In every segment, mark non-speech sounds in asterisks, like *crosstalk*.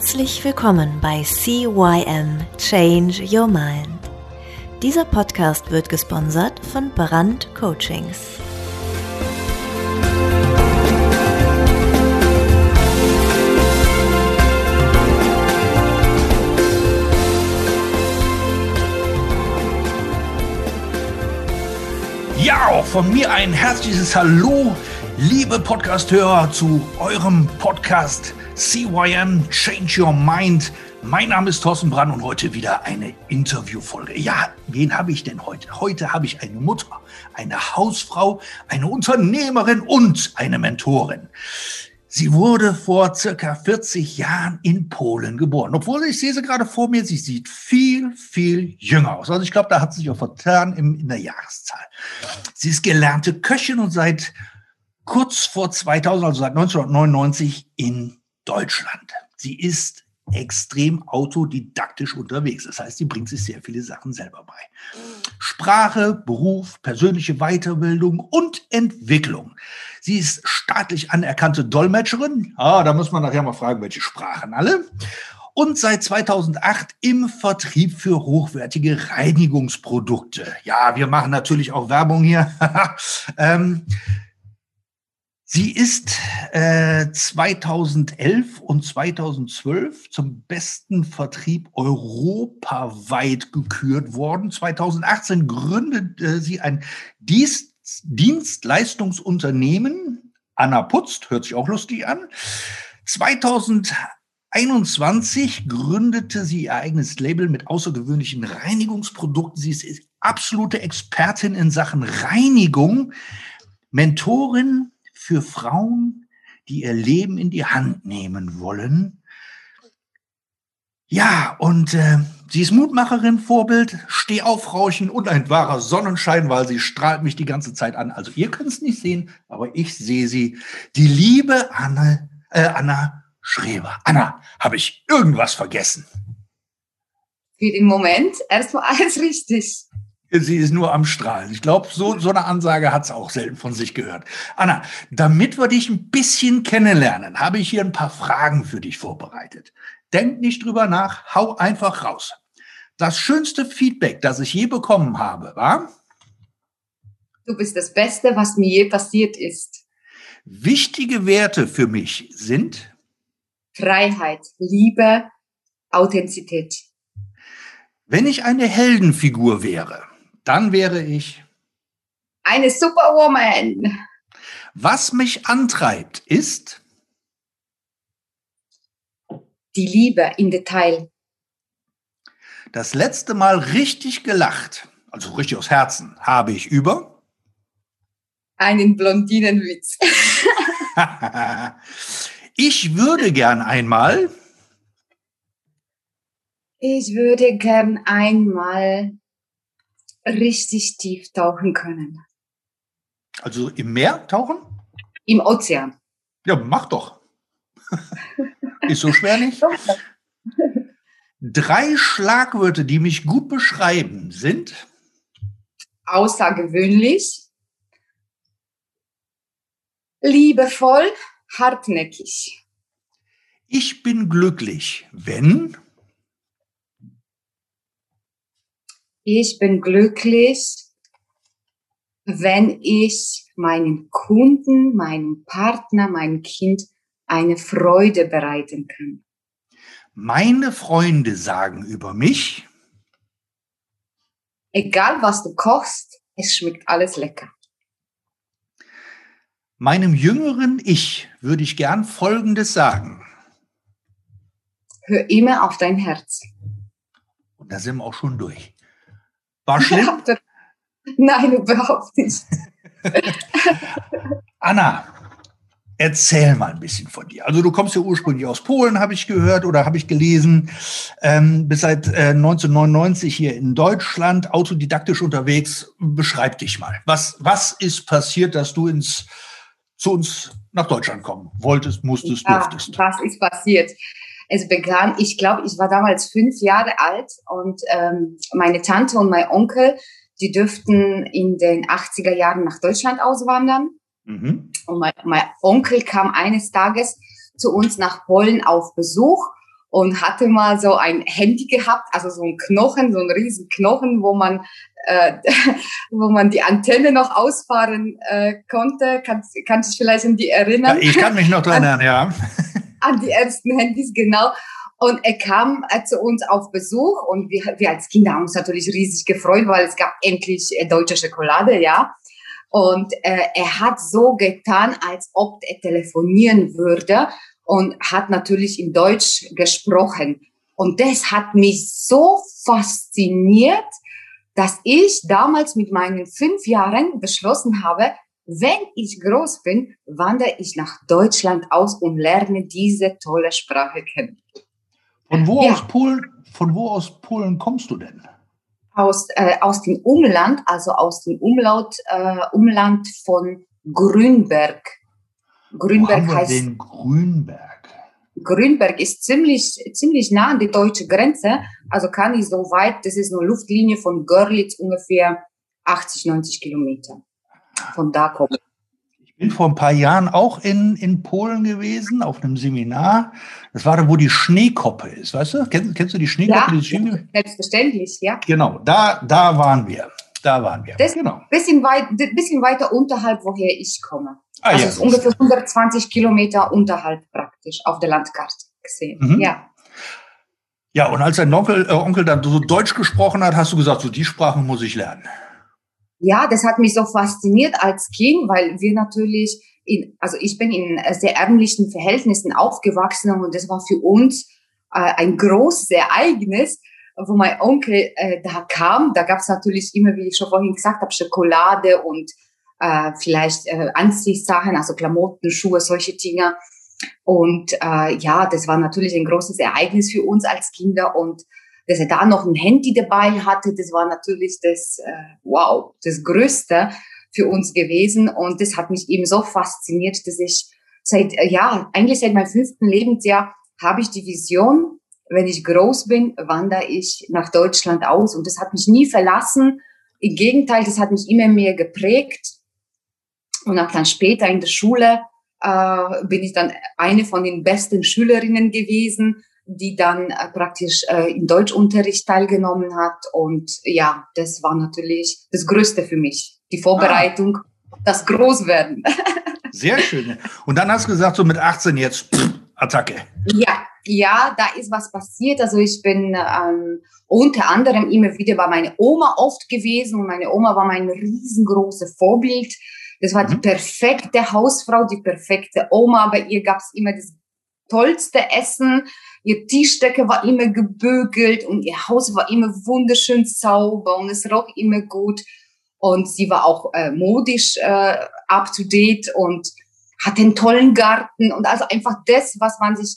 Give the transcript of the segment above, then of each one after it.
Herzlich willkommen bei CYM Change Your Mind. Dieser Podcast wird gesponsert von Brand Coachings. Ja, auch von mir ein herzliches Hallo, liebe Podcasthörer, zu eurem Podcast CYM Change Your Mind. Mein Name ist Thorsten Brand und heute wieder eine Interviewfolge. Ja, wen habe ich denn heute? Heute habe ich eine Mutter, eine Hausfrau, eine Unternehmerin und eine Mentorin. Sie wurde vor circa 40 Jahren in Polen geboren. Obwohl ich sehe sie gerade vor mir, sie sieht viel, viel jünger aus. Also ich glaube, da hat sie sich auch vertan in der Jahreszahl. Sie ist gelernte Köchin und seit kurz vor 2000, also seit 1999 in Deutschland. Sie ist extrem autodidaktisch unterwegs. Das heißt, sie bringt sich sehr viele Sachen selber bei. Sprache, Beruf, persönliche Weiterbildung und Entwicklung. Sie ist staatlich anerkannte Dolmetscherin. Ah, da muss man nachher mal fragen, welche Sprachen alle. Und seit 2008 im Vertrieb für hochwertige Reinigungsprodukte. Ja, wir machen natürlich auch Werbung hier. *laughs* ähm, Sie ist äh, 2011 und 2012 zum besten Vertrieb europaweit gekürt worden. 2018 gründete sie ein Dienst Dienstleistungsunternehmen. Anna Putzt, hört sich auch lustig an. 2021 gründete sie ihr eigenes Label mit außergewöhnlichen Reinigungsprodukten. Sie ist absolute Expertin in Sachen Reinigung, Mentorin für Frauen, die ihr Leben in die Hand nehmen wollen. Ja, und äh, sie ist Mutmacherin, Vorbild, steh auf, Frauchen und ein wahrer Sonnenschein, weil sie strahlt mich die ganze Zeit an. Also ihr könnt es nicht sehen, aber ich sehe sie. Die liebe Anne, äh, Anna Schreber. Anna, habe ich irgendwas vergessen? Für den Moment erstmal alles *laughs* richtig. Sie ist nur am Strahlen. Ich glaube, so, so eine Ansage hat es auch selten von sich gehört. Anna, damit wir dich ein bisschen kennenlernen, habe ich hier ein paar Fragen für dich vorbereitet. Denk nicht drüber nach, hau einfach raus. Das schönste Feedback, das ich je bekommen habe, war? Du bist das Beste, was mir je passiert ist. Wichtige Werte für mich sind? Freiheit, Liebe, Authentizität. Wenn ich eine Heldenfigur wäre, dann wäre ich eine Superwoman. Was mich antreibt, ist die Liebe im Detail. Das letzte Mal richtig gelacht, also richtig aus Herzen, habe ich über einen Blondinenwitz. *laughs* ich würde gern einmal. Ich würde gern einmal richtig tief tauchen können. Also im Meer tauchen? Im Ozean. Ja, mach doch. *laughs* Ist so schwer nicht? Drei Schlagwörter, die mich gut beschreiben, sind außergewöhnlich, liebevoll, hartnäckig. Ich bin glücklich, wenn ich bin glücklich, wenn ich meinen Kunden, meinem Partner, meinem Kind eine Freude bereiten kann. Meine Freunde sagen über mich, egal was du kochst, es schmeckt alles lecker. Meinem jüngeren Ich würde ich gern Folgendes sagen. Hör immer auf dein Herz. Und da sind wir auch schon durch. War *laughs* schlimm? Nein, überhaupt nicht. *laughs* Anna, erzähl mal ein bisschen von dir. Also du kommst ja ursprünglich aus Polen, habe ich gehört oder habe ich gelesen. Ähm, bist seit äh, 1999 hier in Deutschland, autodidaktisch unterwegs. Beschreib dich mal. Was, was ist passiert, dass du ins, zu uns nach Deutschland kommen wolltest, musstest, ja, durftest? Was ist passiert? Es begann, ich glaube, ich war damals fünf Jahre alt und ähm, meine Tante und mein Onkel, die dürften in den 80er Jahren nach Deutschland auswandern. Mhm. Und mein, mein Onkel kam eines Tages zu uns nach Polen auf Besuch und hatte mal so ein Handy gehabt, also so ein Knochen, so ein riesen Knochen, wo man äh, *laughs* wo man die Antenne noch ausfahren äh, konnte. Kannst, kannst du dich vielleicht an die erinnern? Ja, ich kann mich noch daran *laughs* erinnern, ja. An die ersten Handys, genau. Und er kam äh, zu uns auf Besuch und wir, wir als Kinder haben uns natürlich riesig gefreut, weil es gab endlich äh, deutsche Schokolade, ja. Und äh, er hat so getan, als ob er telefonieren würde und hat natürlich in Deutsch gesprochen. Und das hat mich so fasziniert, dass ich damals mit meinen fünf Jahren beschlossen habe, wenn ich groß bin, wandere ich nach Deutschland aus und lerne diese tolle Sprache kennen. Von wo ja. aus Polen, von wo aus Polen kommst du denn? Aus, äh, aus dem Umland, also aus dem Umlaut, äh, Umland von Grünberg. Grünberg wo heißt. Den Grünberg. Grünberg ist ziemlich, ziemlich nah an die deutsche Grenze, also kann ich so weit, das ist eine Luftlinie von Görlitz ungefähr 80, 90 Kilometer. Von da kommt. Ich bin vor ein paar Jahren auch in, in Polen gewesen, auf einem Seminar. Das war da, wo die Schneekoppe ist, weißt du? Kennst, kennst du die Schneekoppe? Ja, die selbstverständlich, ja. Genau, da, da waren wir. Da waren wir. Das genau. Bisschen, weit, bisschen weiter unterhalb, woher ich komme. Ah, also ja. ist ungefähr 120 Kilometer unterhalb praktisch auf der Landkarte gesehen. Mhm. Ja. Ja, und als dein Onkel, äh, Onkel dann so Deutsch gesprochen hat, hast du gesagt, so die Sprache muss ich lernen. Ja, das hat mich so fasziniert als Kind, weil wir natürlich in, also ich bin in sehr ärmlichen Verhältnissen aufgewachsen und das war für uns äh, ein großes Ereignis, wo mein Onkel äh, da kam. Da gab es natürlich immer, wie ich schon vorhin gesagt habe, Schokolade und äh, vielleicht äh, Anziehsachen, also Klamotten, Schuhe, solche Dinge. Und äh, ja, das war natürlich ein großes Ereignis für uns als Kinder und dass er da noch ein Handy dabei hatte, das war natürlich das, äh, wow, das Größte für uns gewesen. Und das hat mich eben so fasziniert, dass ich seit, äh, ja, eigentlich seit meinem fünften Lebensjahr habe ich die Vision, wenn ich groß bin, wandere ich nach Deutschland aus. Und das hat mich nie verlassen. Im Gegenteil, das hat mich immer mehr geprägt. Und auch dann später in der Schule äh, bin ich dann eine von den besten Schülerinnen gewesen, die dann äh, praktisch äh, im Deutschunterricht teilgenommen hat. Und ja, das war natürlich das Größte für mich. Die Vorbereitung, ah. das Großwerden. *laughs* Sehr schön. Und dann hast du gesagt, so mit 18 jetzt pff, Attacke. Ja, ja, da ist was passiert. Also ich bin ähm, unter anderem immer wieder bei meiner Oma oft gewesen und meine Oma war mein riesengroßes Vorbild. Das war mhm. die perfekte Hausfrau, die perfekte Oma. Bei ihr gab es immer das tollste Essen. Ihr Tischdecke war immer gebügelt und ihr Haus war immer wunderschön sauber und es roch immer gut. Und sie war auch äh, modisch äh, up to date und hatte einen tollen Garten und also einfach das, was man sich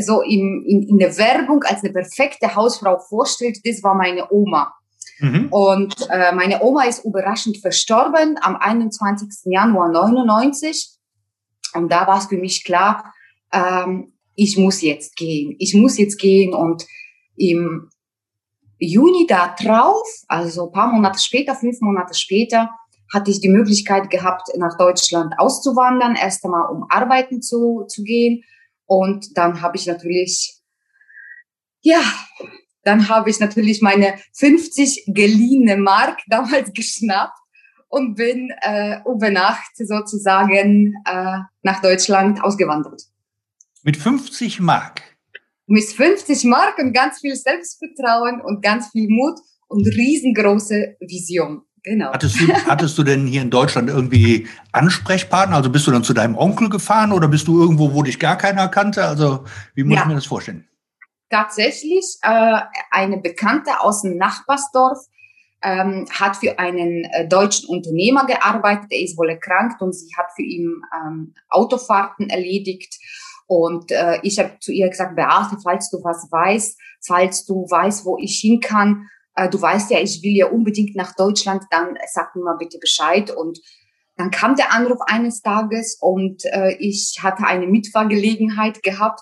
so in, in, in der Werbung als eine perfekte Hausfrau vorstellt, das war meine Oma. Mhm. Und äh, meine Oma ist überraschend verstorben am 21. Januar 99. Und da war es für mich klar, ähm, ich muss jetzt gehen. Ich muss jetzt gehen. Und im Juni da drauf, also ein paar Monate später, fünf Monate später, hatte ich die Möglichkeit gehabt, nach Deutschland auszuwandern, erst einmal um arbeiten zu, zu gehen. Und dann habe ich natürlich, ja, dann habe ich natürlich meine 50 geliehene Mark *laughs* damals geschnappt und bin äh, über Nacht sozusagen äh, nach Deutschland ausgewandert. Mit 50 Mark? Mit 50 Mark und ganz viel Selbstvertrauen und ganz viel Mut und riesengroße Vision. Genau. Hattest du, *laughs* hattest du denn hier in Deutschland irgendwie Ansprechpartner? Also bist du dann zu deinem Onkel gefahren oder bist du irgendwo, wo dich gar keiner kannte? Also wie muss ja. ich mir das vorstellen? tatsächlich äh, eine Bekannte aus dem Nachbarsdorf ähm, hat für einen äh, deutschen Unternehmer gearbeitet. Er ist wohl erkrankt und sie hat für ihn ähm, Autofahrten erledigt. Und äh, ich habe zu ihr gesagt, Beate, falls du was weißt, falls du weißt, wo ich hin kann, äh, du weißt ja, ich will ja unbedingt nach Deutschland, dann sag mir mal bitte Bescheid. Und dann kam der Anruf eines Tages und äh, ich hatte eine Mitfahrgelegenheit gehabt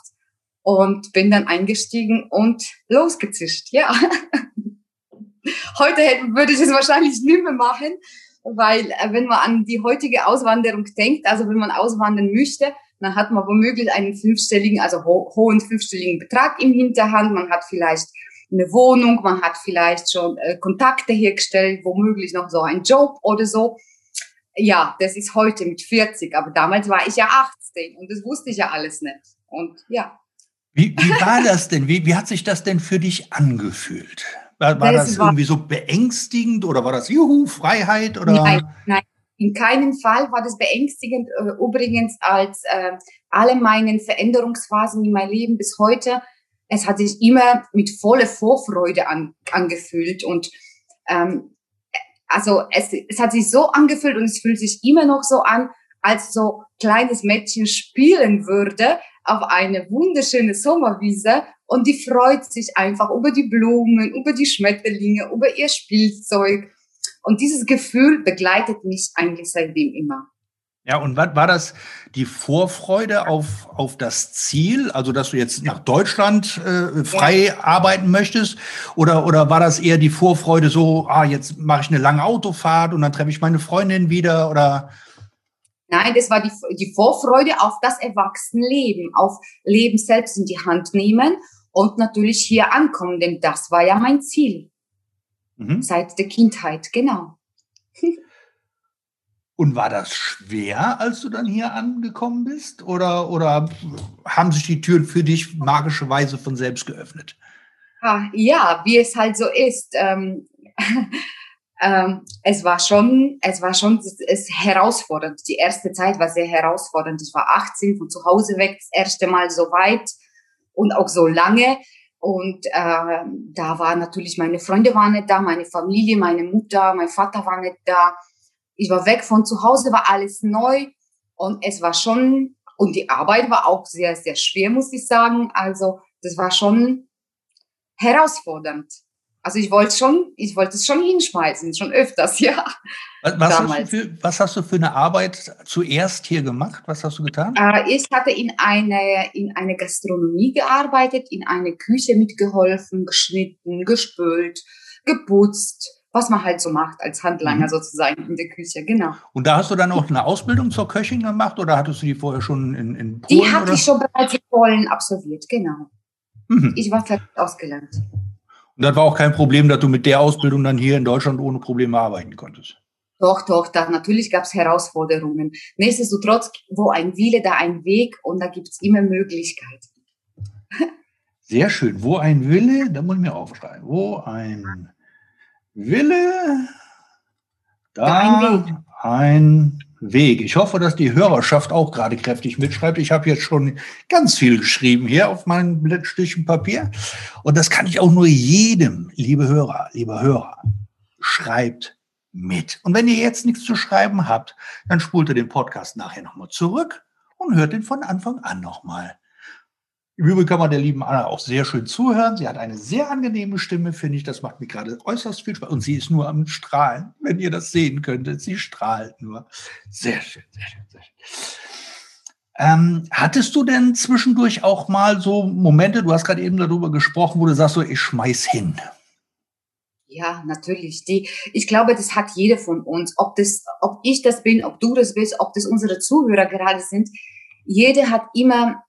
und bin dann eingestiegen und losgezischt, ja. *laughs* Heute würde ich es wahrscheinlich nicht mehr machen, weil äh, wenn man an die heutige Auswanderung denkt, also wenn man auswandern möchte, dann hat man womöglich einen fünfstelligen, also ho hohen fünfstelligen Betrag im Hinterhand. Man hat vielleicht eine Wohnung, man hat vielleicht schon äh, Kontakte hergestellt, womöglich noch so einen Job oder so. Ja, das ist heute mit 40, aber damals war ich ja 18 und das wusste ich ja alles nicht. Und ja. Wie, wie war das denn? Wie, wie hat sich das denn für dich angefühlt? War, war das, das war, irgendwie so beängstigend oder war das Juhu, Freiheit? Oder? Nein, nein, in keinem Fall war das beängstigend. Äh, übrigens, als äh, alle meine Veränderungsphasen in meinem Leben bis heute, es hat sich immer mit voller Vorfreude an, angefühlt und ähm, also es, es hat sich so angefühlt und es fühlt sich immer noch so an, als so kleines Mädchen spielen würde auf eine wunderschöne Sommerwiese und die freut sich einfach über die Blumen, über die Schmetterlinge, über ihr Spielzeug. Und dieses Gefühl begleitet mich eigentlich seitdem immer. Ja, und war, war das die Vorfreude auf, auf das Ziel, also dass du jetzt nach Deutschland äh, frei ja. arbeiten möchtest? Oder, oder war das eher die Vorfreude so, ah, jetzt mache ich eine lange Autofahrt und dann treffe ich meine Freundin wieder? Oder Nein, das war die, die Vorfreude auf das Erwachsenenleben, auf Leben selbst in die Hand nehmen und natürlich hier ankommen, denn das war ja mein Ziel. Mhm. Seit der Kindheit, genau. *laughs* Und war das schwer, als du dann hier angekommen bist? Oder, oder haben sich die Türen für dich magischerweise von selbst geöffnet? Ah, ja, wie es halt so ist. Ähm, *laughs* ähm, es war schon, es war schon es, es herausfordernd. Die erste Zeit war sehr herausfordernd. Ich war 18, von zu Hause weg, das erste Mal so weit und auch so lange. Und äh, da war natürlich, meine Freunde waren nicht da, meine Familie, meine Mutter, mein Vater war nicht da. Ich war weg von zu Hause, war alles neu und es war schon, und die Arbeit war auch sehr, sehr schwer, muss ich sagen. Also das war schon herausfordernd. Also ich wollte schon, ich wollte es schon hinschmeißen, schon öfters, *laughs* ja. Was, was, hast für, was, hast du für, eine Arbeit zuerst hier gemacht? Was hast du getan? Äh, ich hatte in eine, in eine Gastronomie gearbeitet, in eine Küche mitgeholfen, geschnitten, gespült, geputzt, was man halt so macht als Handlanger mhm. sozusagen in der Küche, genau. Und da hast du dann auch eine Ausbildung zur Köchin gemacht oder hattest du die vorher schon in, in Polen? Die hatte oder? ich schon bereits in Polen absolviert, genau. Mhm. Ich war fertig ausgelernt. Und das war auch kein Problem, dass du mit der Ausbildung dann hier in Deutschland ohne Probleme arbeiten konntest. Doch, doch, da, natürlich gab es Herausforderungen. Nichtsdestotrotz, wo ein Wille, da ein Weg und da gibt es immer Möglichkeiten. Sehr schön. Wo ein Wille, da muss ich mir aufschreiben. Wo ein Wille, da, da ein Weg. Ein Weg. Ich hoffe, dass die Hörerschaft auch gerade kräftig mitschreibt. Ich habe jetzt schon ganz viel geschrieben hier auf meinem Stückchen Papier. Und das kann ich auch nur jedem, liebe Hörer, lieber Hörer, schreibt mit. Und wenn ihr jetzt nichts zu schreiben habt, dann spult ihr den Podcast nachher nochmal zurück und hört den von Anfang an nochmal. Im Übrigen kann man der lieben Anna auch sehr schön zuhören. Sie hat eine sehr angenehme Stimme, finde ich. Das macht mir gerade äußerst viel Spaß. Und sie ist nur am Strahlen, wenn ihr das sehen könntet. Sie strahlt nur. Sehr schön, sehr schön, sehr schön. Ähm, hattest du denn zwischendurch auch mal so Momente, du hast gerade eben darüber gesprochen, wo du sagst, so, ich schmeiß hin? Ja, natürlich. Die, ich glaube, das hat jeder von uns. Ob das, ob ich das bin, ob du das bist, ob das unsere Zuhörer gerade sind. Jeder hat immer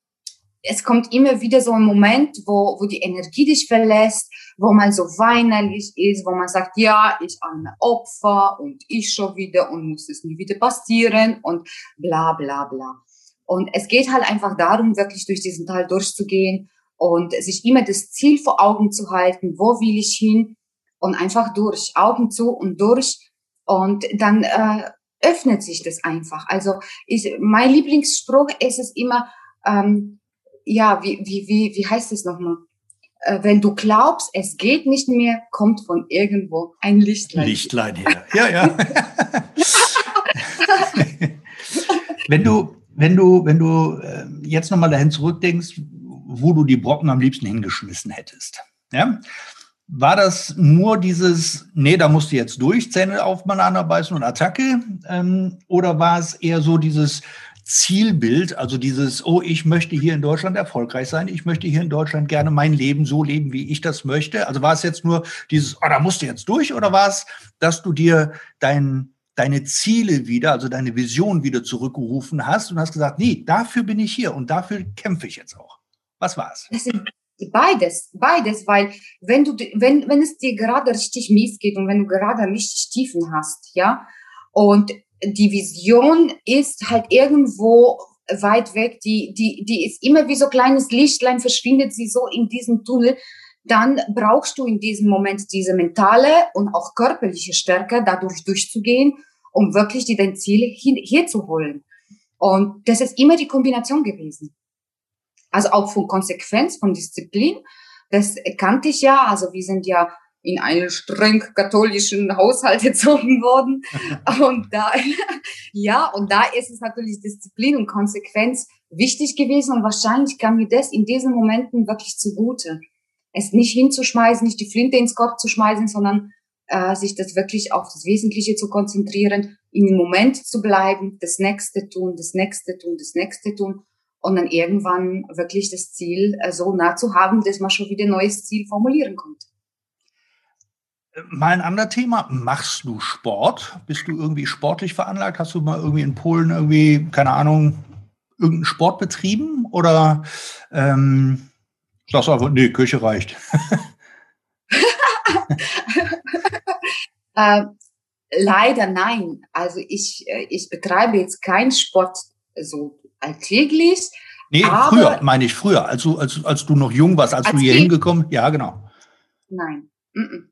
es kommt immer wieder so ein Moment, wo, wo die Energie dich verlässt, wo man so weinerlich ist, wo man sagt, ja, ich arme Opfer und ich schon wieder und muss es nie wieder passieren und bla bla bla. Und es geht halt einfach darum, wirklich durch diesen Teil durchzugehen und sich immer das Ziel vor Augen zu halten, wo will ich hin und einfach durch, Augen zu und durch und dann äh, öffnet sich das einfach. Also ich, mein Lieblingsspruch ist es immer, ähm, ja, wie, wie, wie, wie heißt es nochmal? Äh, wenn du glaubst, es geht nicht mehr, kommt von irgendwo ein Lichtlein. Lichtlein her. Ja, ja. *laughs* wenn du, wenn du, wenn du äh, jetzt nochmal dahin zurückdenkst, wo du die Brocken am liebsten hingeschmissen hättest, ja, war das nur dieses, nee, da musst du jetzt durch, Zähne aufeinander beißen und Attacke? Ähm, oder war es eher so dieses, Zielbild, also dieses, oh, ich möchte hier in Deutschland erfolgreich sein, ich möchte hier in Deutschland gerne mein Leben so leben, wie ich das möchte. Also war es jetzt nur dieses, oh, da musst du jetzt durch, oder war es, dass du dir dein, deine Ziele wieder, also deine Vision wieder zurückgerufen hast und hast gesagt, nee, dafür bin ich hier und dafür kämpfe ich jetzt auch. Was war es? Beides, beides, weil wenn du, wenn, wenn es dir gerade richtig mies geht und wenn du gerade richtig Tiefen hast, ja, und die Vision ist halt irgendwo weit weg, die, die, die ist immer wie so kleines Lichtlein, verschwindet sie so in diesem Tunnel, dann brauchst du in diesem Moment diese mentale und auch körperliche Stärke, dadurch durchzugehen, um wirklich die dein Ziel hin, hier zu holen. Und das ist immer die Kombination gewesen. Also auch von Konsequenz, von Disziplin. Das kannte ich ja. Also wir sind ja in einen streng katholischen Haushalt *laughs* erzogen worden. *laughs* und da, *laughs* ja, und da ist es natürlich Disziplin und Konsequenz wichtig gewesen. Und wahrscheinlich kam mir das in diesen Momenten wirklich zugute. Es nicht hinzuschmeißen, nicht die Flinte ins Korb zu schmeißen, sondern äh, sich das wirklich auf das Wesentliche zu konzentrieren, in dem Moment zu bleiben, das nächste tun, das nächste tun, das nächste tun und dann irgendwann wirklich das Ziel äh, so nah zu haben, dass man schon wieder ein neues Ziel formulieren konnte. Mal ein anderes Thema. Machst du Sport? Bist du irgendwie sportlich veranlagt? Hast du mal irgendwie in Polen irgendwie, keine Ahnung, irgendeinen Sport betrieben? Oder ähm, sagst du einfach, nee, Kirche reicht? *laughs* äh, leider nein. Also ich, äh, ich betreibe jetzt keinen Sport so alltäglich. Nee, früher, meine ich früher, als du, als, als du noch jung warst, als, als du hier hingekommen, ja, genau. Nein. Mm -mm.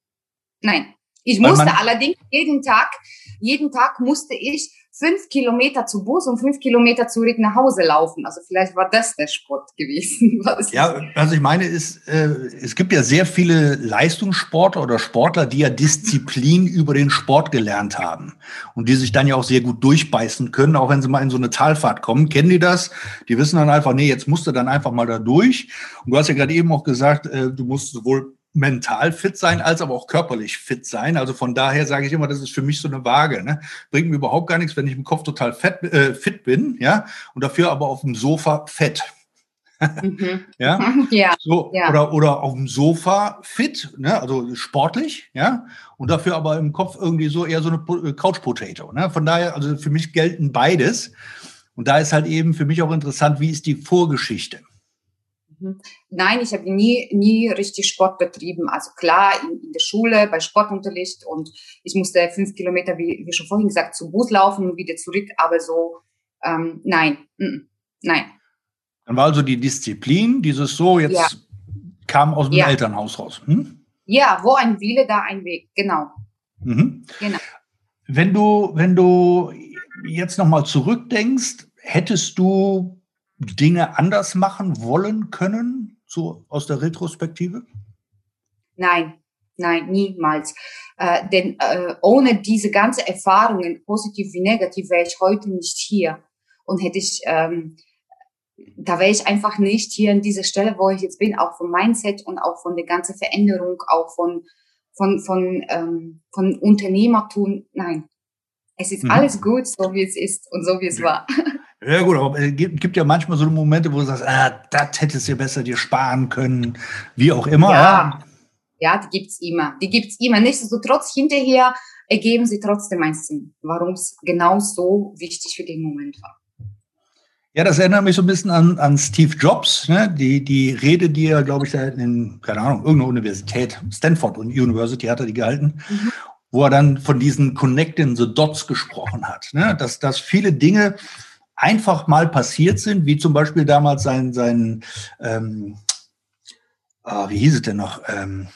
Nein. Ich musste allerdings jeden Tag, jeden Tag musste ich fünf Kilometer zu Bus und fünf Kilometer zurück nach Hause laufen. Also vielleicht war das der Sport gewesen. *laughs* ja, was ich meine ist, äh, es gibt ja sehr viele Leistungssportler oder Sportler, die ja Disziplin über den Sport gelernt haben und die sich dann ja auch sehr gut durchbeißen können, auch wenn sie mal in so eine Talfahrt kommen. Kennen die das? Die wissen dann einfach, nee, jetzt musst du dann einfach mal da durch. Und du hast ja gerade eben auch gesagt, äh, du musst sowohl mental fit sein, als aber auch körperlich fit sein. Also von daher sage ich immer, das ist für mich so eine Waage. Ne? Bringt mir überhaupt gar nichts, wenn ich im Kopf total fett, äh, fit bin, ja, und dafür aber auf dem Sofa fett. mhm. *laughs* ja? *laughs* ja. So, ja. Oder, oder auf dem Sofa fit, ne? also sportlich, ja, und dafür aber im Kopf irgendwie so eher so eine Couch Potato. Ne? Von daher, also für mich gelten beides. Und da ist halt eben für mich auch interessant, wie ist die Vorgeschichte? Mhm. Nein, ich habe nie, nie richtig Sport betrieben. Also klar, in, in, der Schule, bei Sportunterricht und ich musste fünf Kilometer, wie, wie schon vorhin gesagt, zu Bus laufen und wieder zurück, aber so, ähm, nein, n nein. Dann war also die Disziplin, dieses so, jetzt ja. kam aus dem ja. Elternhaus raus. Hm? Ja, wo ein Wille, da ein Weg, genau. Mhm. genau. Wenn du, wenn du jetzt nochmal zurückdenkst, hättest du Dinge anders machen wollen können, so aus der Retrospektive? Nein, nein, niemals. Äh, denn äh, ohne diese ganzen Erfahrungen, positiv wie negativ, wäre ich heute nicht hier. Und hätte ich, ähm, da wäre ich einfach nicht hier an dieser Stelle, wo ich jetzt bin, auch vom Mindset und auch von der ganzen Veränderung, auch von, von, von, ähm, von Unternehmertum. Nein, es ist mhm. alles gut, so wie es ist und so wie es war. *laughs* Ja gut, aber es gibt, gibt ja manchmal so Momente, wo du sagst, ah, das hättest du besser dir sparen können, wie auch immer. Ja, ja die gibt's immer. Die gibt's immer. Nichtsdestotrotz hinterher ergeben sie trotzdem einen Sinn, warum es genau so wichtig für den Moment war. Ja, das erinnert mich so ein bisschen an, an Steve Jobs, ne? die, die Rede, die er, glaube ich, in, keine Ahnung, irgendeiner Universität, Stanford University hat er die gehalten, mhm. wo er dann von diesen Connecting the Dots gesprochen hat. Ne? Dass, dass viele Dinge, einfach mal passiert sind, wie zum Beispiel damals sein, sein ähm, oh, wie hieß es denn noch? Ähm,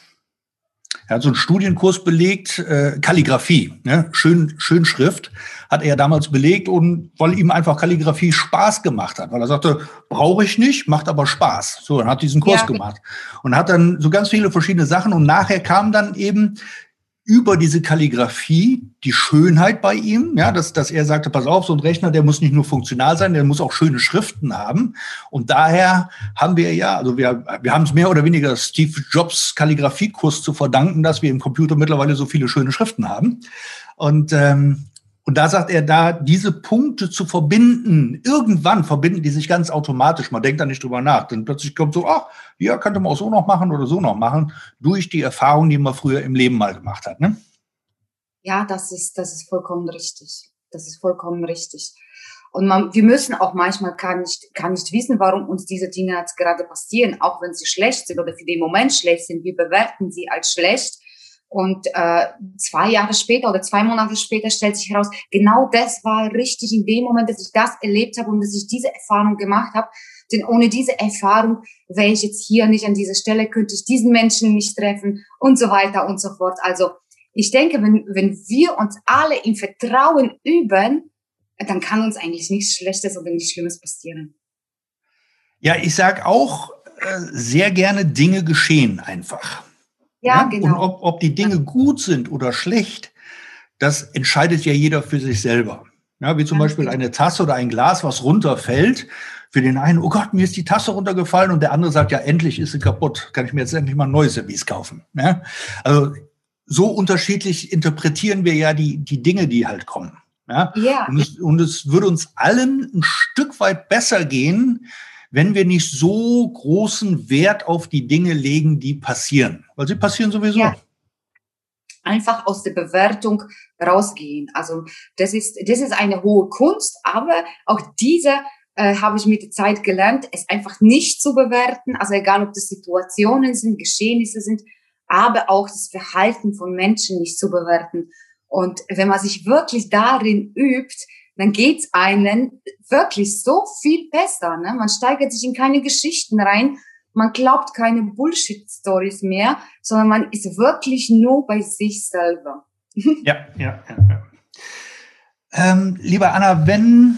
er hat so einen Studienkurs belegt, äh, Kalligrafie, ne? Schön, Schönschrift, hat er damals belegt und weil ihm einfach Kalligrafie Spaß gemacht hat, weil er sagte, brauche ich nicht, macht aber Spaß. So, dann hat diesen Kurs ja. gemacht und hat dann so ganz viele verschiedene Sachen und nachher kam dann eben über diese Kalligrafie die Schönheit bei ihm, ja, dass, dass er sagte, pass auf, so ein Rechner, der muss nicht nur funktional sein, der muss auch schöne Schriften haben. Und daher haben wir ja, also wir, wir haben es mehr oder weniger Steve Jobs Kalligrafiekurs zu verdanken, dass wir im Computer mittlerweile so viele schöne Schriften haben. Und ähm, und da sagt er, da diese Punkte zu verbinden, irgendwann verbinden die sich ganz automatisch. Man denkt da nicht drüber nach. Dann plötzlich kommt so, ach, ja, könnte man auch so noch machen oder so noch machen, durch die Erfahrung, die man früher im Leben mal gemacht hat. Ne? Ja, das ist, das ist vollkommen richtig. Das ist vollkommen richtig. Und man, wir müssen auch manchmal gar nicht, gar nicht wissen, warum uns diese Dinge jetzt gerade passieren, auch wenn sie schlecht sind oder für den Moment schlecht sind. Wir bewerten sie als schlecht. Und äh, zwei Jahre später oder zwei Monate später stellt sich heraus, genau das war richtig in dem Moment, dass ich das erlebt habe und dass ich diese Erfahrung gemacht habe. Denn ohne diese Erfahrung wäre ich jetzt hier nicht an dieser Stelle, könnte ich diesen Menschen nicht treffen und so weiter und so fort. Also ich denke, wenn, wenn wir uns alle im Vertrauen üben, dann kann uns eigentlich nichts Schlechtes oder nichts Schlimmes passieren. Ja, ich sage auch äh, sehr gerne, Dinge geschehen einfach. Ja, genau. Und ob, ob die Dinge gut sind oder schlecht, das entscheidet ja jeder für sich selber. Ja, wie zum Beispiel eine Tasse oder ein Glas, was runterfällt. Für den einen, oh Gott, mir ist die Tasse runtergefallen und der andere sagt, ja, endlich ist sie kaputt. Kann ich mir jetzt endlich mal ein neues Service kaufen. Ja? Also so unterschiedlich interpretieren wir ja die, die Dinge, die halt kommen. Ja? ja. Und, es, und es würde uns allen ein Stück weit besser gehen, wenn wir nicht so großen Wert auf die Dinge legen, die passieren. Weil sie passieren sowieso. Ja. Einfach aus der Bewertung rausgehen. Also das ist, das ist eine hohe Kunst, aber auch diese äh, habe ich mit der Zeit gelernt, es einfach nicht zu bewerten. Also egal, ob das Situationen sind, Geschehnisse sind, aber auch das Verhalten von Menschen nicht zu bewerten. Und wenn man sich wirklich darin übt, dann geht's einen wirklich so viel besser. Ne? Man steigert sich in keine Geschichten rein, man glaubt keine Bullshit-Stories mehr, sondern man ist wirklich nur bei sich selber. *laughs* Ja, ja, ja. ja. Ähm, lieber Anna, wenn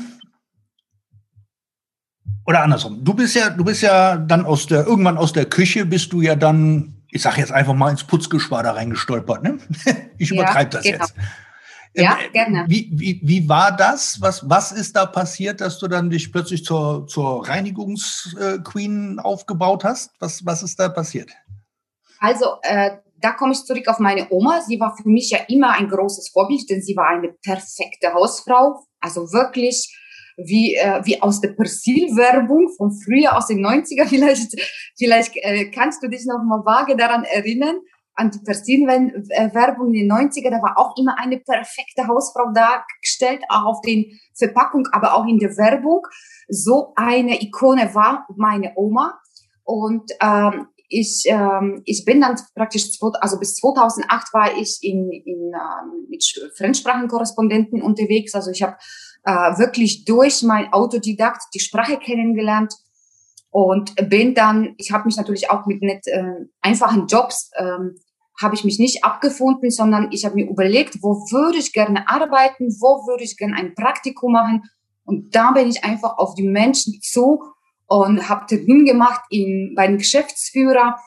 oder andersrum, du bist ja, du bist ja dann aus der irgendwann aus der Küche bist du ja dann, ich sage jetzt einfach mal ins Putzgeschwader reingestolpert, ne? *laughs* Ich übertreibe das genau. jetzt. Ja, äh, gerne. Wie, wie, wie war das? Was, was ist da passiert, dass du dann dich plötzlich zur, zur Reinigungsqueen aufgebaut hast? Was, was ist da passiert? Also, äh, da komme ich zurück auf meine Oma. Sie war für mich ja immer ein großes Vorbild, denn sie war eine perfekte Hausfrau. Also wirklich wie, äh, wie aus der Persil-Werbung von früher aus den 90er. *laughs* Vielleicht, vielleicht äh, kannst du dich noch mal vage daran erinnern an die Persil-Werbung in den 90er, da war auch immer eine perfekte Hausfrau dargestellt, auch auf den Verpackung, aber auch in der Werbung. So eine Ikone war meine Oma. Und ähm, ich, ähm, ich bin dann praktisch, also bis 2008 war ich in, in, ähm, mit Fremdsprachenkorrespondenten unterwegs. Also ich habe äh, wirklich durch mein Autodidakt die Sprache kennengelernt und bin dann, ich habe mich natürlich auch mit nicht äh, einfachen Jobs ähm, habe ich mich nicht abgefunden, sondern ich habe mir überlegt, wo würde ich gerne arbeiten, wo würde ich gerne ein Praktikum machen. Und da bin ich einfach auf die Menschen zu und habe Termin gemacht in, bei einem Geschäftsführer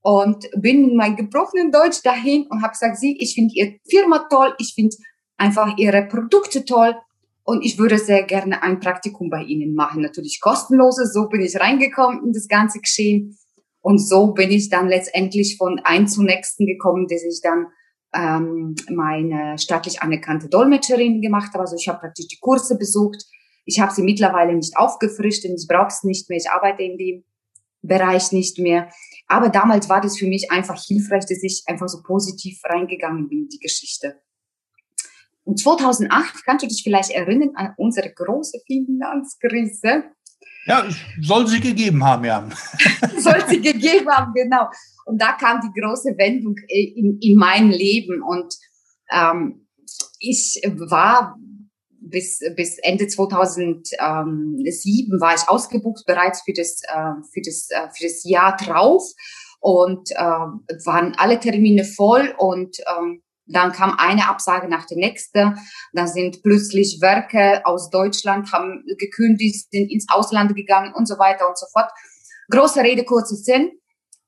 und bin mit meinem gebrochenen Deutsch dahin und habe gesagt, Sie, ich finde Ihre Firma toll, ich finde einfach Ihre Produkte toll und ich würde sehr gerne ein Praktikum bei Ihnen machen. Natürlich kostenloses, so bin ich reingekommen in das ganze Geschehen. Und so bin ich dann letztendlich von ein zum nächsten gekommen, dass ich dann ähm, meine staatlich anerkannte Dolmetscherin gemacht habe. Also ich habe praktisch die Kurse besucht. Ich habe sie mittlerweile nicht aufgefrischt, denn ich brauche es nicht mehr. Ich arbeite in dem Bereich nicht mehr. Aber damals war das für mich einfach hilfreich, dass ich einfach so positiv reingegangen bin in die Geschichte. Und 2008, kannst du dich vielleicht erinnern an unsere große Finanzkrise? Ja, soll sie gegeben haben, ja. *laughs* soll sie gegeben haben, genau. Und da kam die große Wendung in, in mein Leben. Und ähm, ich war bis, bis Ende 2007 war ich ausgebucht bereits für das, äh, für das, äh, für das Jahr drauf und äh, waren alle Termine voll und ähm, dann kam eine Absage nach der nächsten. Da sind plötzlich Werke aus Deutschland, haben gekündigt, sind ins Ausland gegangen und so weiter und so fort. Große Rede, kurzer Sinn.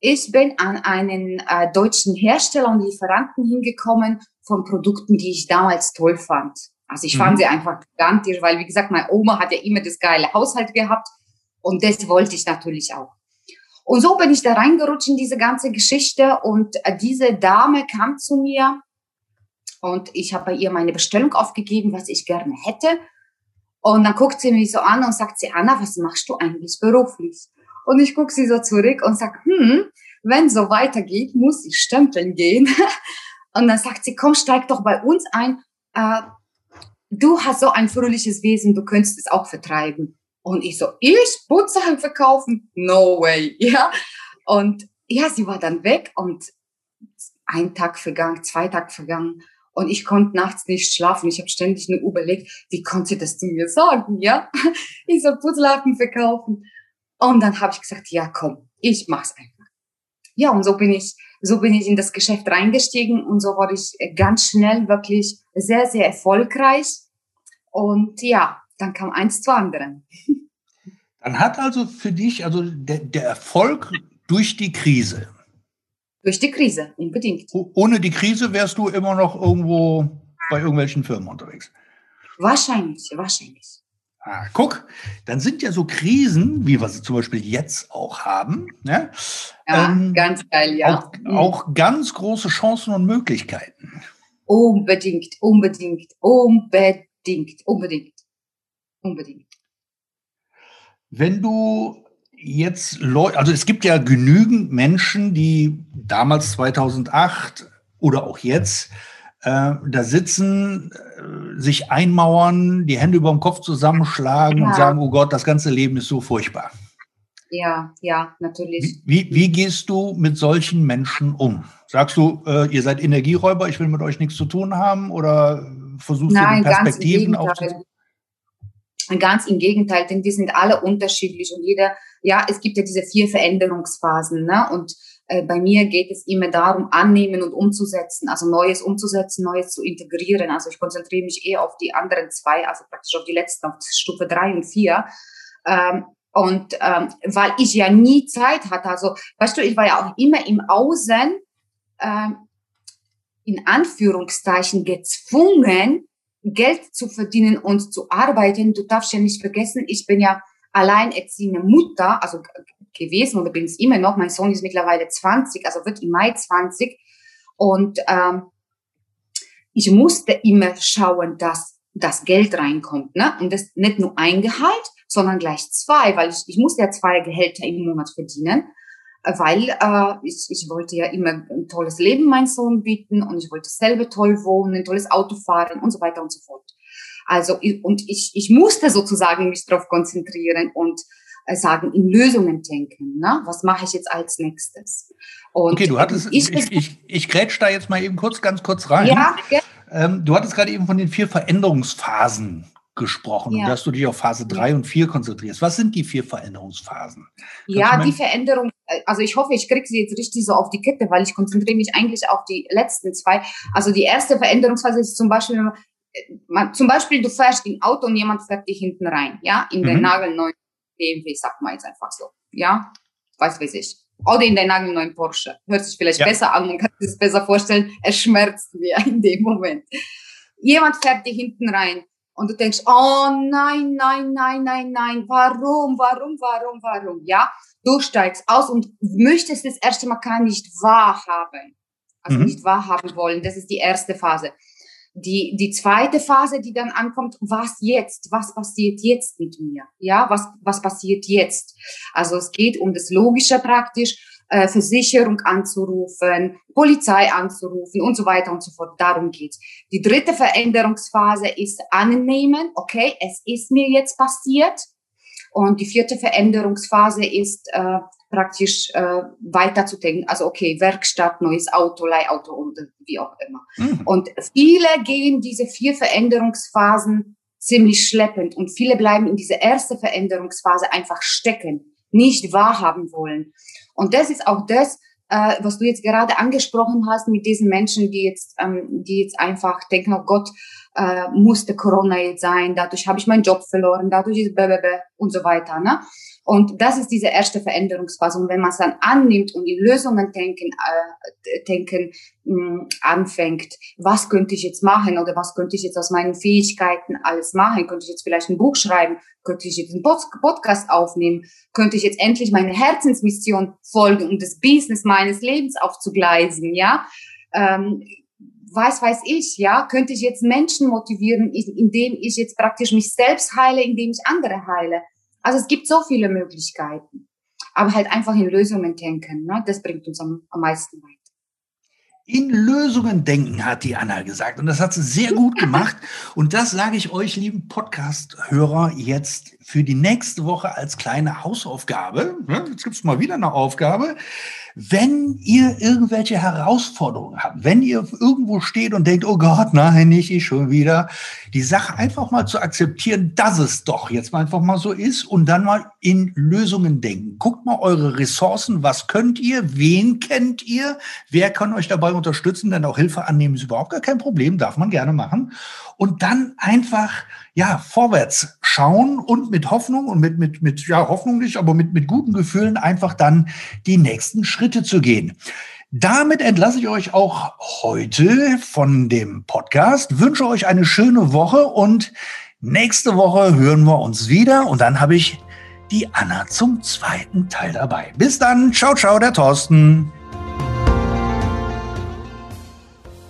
Ich bin an einen äh, deutschen Hersteller und Lieferanten hingekommen von Produkten, die ich damals toll fand. Also ich mhm. fand sie einfach gigantisch, weil wie gesagt, meine Oma hat ja immer das geile Haushalt gehabt und das wollte ich natürlich auch. Und so bin ich da reingerutscht in diese ganze Geschichte und äh, diese Dame kam zu mir und ich habe bei ihr meine Bestellung aufgegeben, was ich gerne hätte. Und dann guckt sie mich so an und sagt sie, Anna, was machst du eigentlich beruflich? Und ich gucke sie so zurück und sag, hm, wenn so weitergeht, muss ich stempeln gehen. *laughs* Und dann sagt sie, komm, steig doch bei uns ein. Äh, du hast so ein fröhliches Wesen, du könntest es auch vertreiben. Und ich so, ich Putzsachen verkaufen? No way, *laughs* ja. Und ja, sie war dann weg und ein Tag vergangen, zwei Tage vergangen und ich konnte nachts nicht schlafen. Ich habe ständig nur überlegt, wie konnte das zu mir sagen, ja? *laughs* Ich soll Putzlappen verkaufen. Und dann habe ich gesagt, ja, komm, ich mach's einfach. Ja, und so bin ich, so bin ich in das Geschäft reingestiegen und so wurde ich ganz schnell wirklich sehr, sehr erfolgreich. Und ja, dann kam eins zu anderen. *laughs* Dann hat also für dich, also der, der Erfolg durch die Krise. Durch die Krise, unbedingt. Ohne die Krise wärst du immer noch irgendwo bei irgendwelchen Firmen unterwegs. Wahrscheinlich, wahrscheinlich. Ah, guck, dann sind ja so Krisen, wie wir sie zum Beispiel jetzt auch haben, ne? ja, ähm, ganz geil, ja. Auch, auch ganz große Chancen und Möglichkeiten. Unbedingt, unbedingt, unbedingt, unbedingt, unbedingt. Wenn du jetzt Leute, also es gibt ja genügend Menschen, die damals 2008 oder auch jetzt äh, da sitzen, äh, sich einmauern, die Hände über dem Kopf zusammenschlagen ja. und sagen, oh Gott, das ganze Leben ist so furchtbar. Ja, ja, natürlich. Wie, wie, wie gehst du mit solchen Menschen um? Sagst du, äh, ihr seid Energieräuber, ich will mit euch nichts zu tun haben oder versuchst Nein, du die Perspektiven aufzunehmen? Ganz im Gegenteil, denn wir sind alle unterschiedlich und jeder, ja, es gibt ja diese vier Veränderungsphasen, ne? Und äh, bei mir geht es immer darum, annehmen und umzusetzen, also Neues umzusetzen, Neues zu integrieren. Also ich konzentriere mich eher auf die anderen zwei, also praktisch auf die letzten, auf Stufe drei und vier. Ähm, und ähm, weil ich ja nie Zeit hatte, also weißt du, ich war ja auch immer im Außen, ähm, in Anführungszeichen gezwungen, Geld zu verdienen und zu arbeiten. Du darfst ja nicht vergessen, ich bin ja alleinerziehende Mutter, also gewesen oder bin es immer noch. Mein Sohn ist mittlerweile 20, also wird im Mai 20. Und ähm, ich musste immer schauen, dass das Geld reinkommt. Ne? Und das nicht nur ein Gehalt, sondern gleich zwei, weil ich, ich musste ja zwei Gehälter im Monat verdienen weil äh, ich, ich wollte ja immer ein tolles Leben meinem Sohn bieten und ich wollte selber toll wohnen, ein tolles Auto fahren und so weiter und so fort. Also und ich, ich musste sozusagen mich darauf konzentrieren und äh, sagen, in Lösungen denken. Ne? Was mache ich jetzt als nächstes? Und okay, du hattest, ich, ich, ich, ich grätsch da jetzt mal eben kurz, ganz kurz rein. Ja, ähm, du hattest gerade eben von den vier Veränderungsphasen gesprochen ja. und dass du dich auf Phase drei und vier konzentrierst. Was sind die vier Veränderungsphasen? Kannst ja, die Veränderung, also ich hoffe, ich kriege sie jetzt richtig so auf die Kette, weil ich konzentriere mich eigentlich auf die letzten zwei. Also die erste Veränderungsphase ist zum Beispiel, äh, man, zum Beispiel du fährst im Auto und jemand fährt dich hinten rein, ja, in mhm. den nagelneuen BMW, sagt man jetzt einfach so, ja, weiß weiß ich. Oder in den nagelneuen Porsche. Hört sich vielleicht ja. besser an, man kann sich besser vorstellen. Es schmerzt mir *laughs* in dem Moment. Jemand fährt dich hinten rein und du denkst, oh nein, nein, nein, nein, nein, warum, warum, warum, warum, ja? Du steigst aus und möchtest das erste Mal gar nicht wahrhaben. Also mhm. nicht wahrhaben wollen. Das ist die erste Phase. Die, die zweite Phase, die dann ankommt, was jetzt? Was passiert jetzt mit mir? Ja, was, was passiert jetzt? Also es geht um das Logische praktisch äh, Versicherung anzurufen, Polizei anzurufen und so weiter und so fort. Darum geht's. Die dritte Veränderungsphase ist annehmen, okay, es ist mir jetzt passiert. Und die vierte Veränderungsphase ist äh, praktisch äh, weiterzudenken. Also okay, Werkstatt, neues Auto, Leihauto und wie auch immer. Mhm. Und viele gehen diese vier Veränderungsphasen ziemlich schleppend und viele bleiben in dieser ersten Veränderungsphase einfach stecken, nicht wahrhaben wollen. Und das ist auch das, äh, was du jetzt gerade angesprochen hast mit diesen Menschen, die jetzt, ähm, die jetzt einfach denken, oh Gott, äh, musste Corona jetzt sein, dadurch habe ich meinen Job verloren, dadurch ist blablabla und so weiter. Ne? Und das ist diese erste Veränderungsphase. Und wenn man es dann annimmt und in Lösungen denken, äh, denken mh, hm, anfängt, was könnte ich jetzt machen oder was könnte ich jetzt aus meinen Fähigkeiten alles machen? Könnte ich jetzt vielleicht ein Buch schreiben? Könnte ich jetzt einen Podcast aufnehmen? Könnte ich jetzt endlich meine Herzensmission folgen, um das Business meines Lebens aufzugleisen? Ja, ähm, weiß weiß ich, ja, könnte ich jetzt Menschen motivieren, indem ich jetzt praktisch mich selbst heile, indem ich andere heile. Also es gibt so viele Möglichkeiten. Aber halt einfach in Lösungen denken, ne? das bringt uns am, am meisten weit. In Lösungen denken, hat die Anna gesagt. Und das hat sie sehr gut *laughs* gemacht. Und das sage ich euch, lieben Podcast-Hörer, jetzt für die nächste Woche als kleine Hausaufgabe. Jetzt gibt es mal wieder eine Aufgabe. Wenn ihr irgendwelche Herausforderungen habt, wenn ihr irgendwo steht und denkt, oh Gott, nein, nicht ich schon wieder, die Sache einfach mal zu akzeptieren, dass es doch jetzt mal einfach mal so ist und dann mal in Lösungen denken. Guckt mal eure Ressourcen, was könnt ihr, wen kennt ihr, wer kann euch dabei unterstützen, denn auch Hilfe annehmen ist überhaupt gar kein Problem, darf man gerne machen. Und dann einfach ja, vorwärts schauen und mit Hoffnung und mit, mit, mit, ja, Hoffnung nicht, aber mit, mit guten Gefühlen einfach dann die nächsten Schritte zu gehen. Damit entlasse ich euch auch heute von dem Podcast, wünsche euch eine schöne Woche und nächste Woche hören wir uns wieder und dann habe ich die Anna zum zweiten Teil dabei. Bis dann, ciao, ciao, der Thorsten.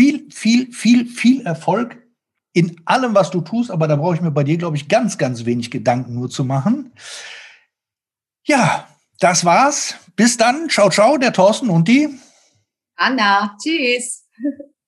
viel, viel, viel, viel Erfolg in allem, was du tust. Aber da brauche ich mir bei dir, glaube ich, ganz, ganz wenig Gedanken nur zu machen. Ja, das war's. Bis dann. Ciao, ciao, der Thorsten und die Anna. Tschüss. *laughs*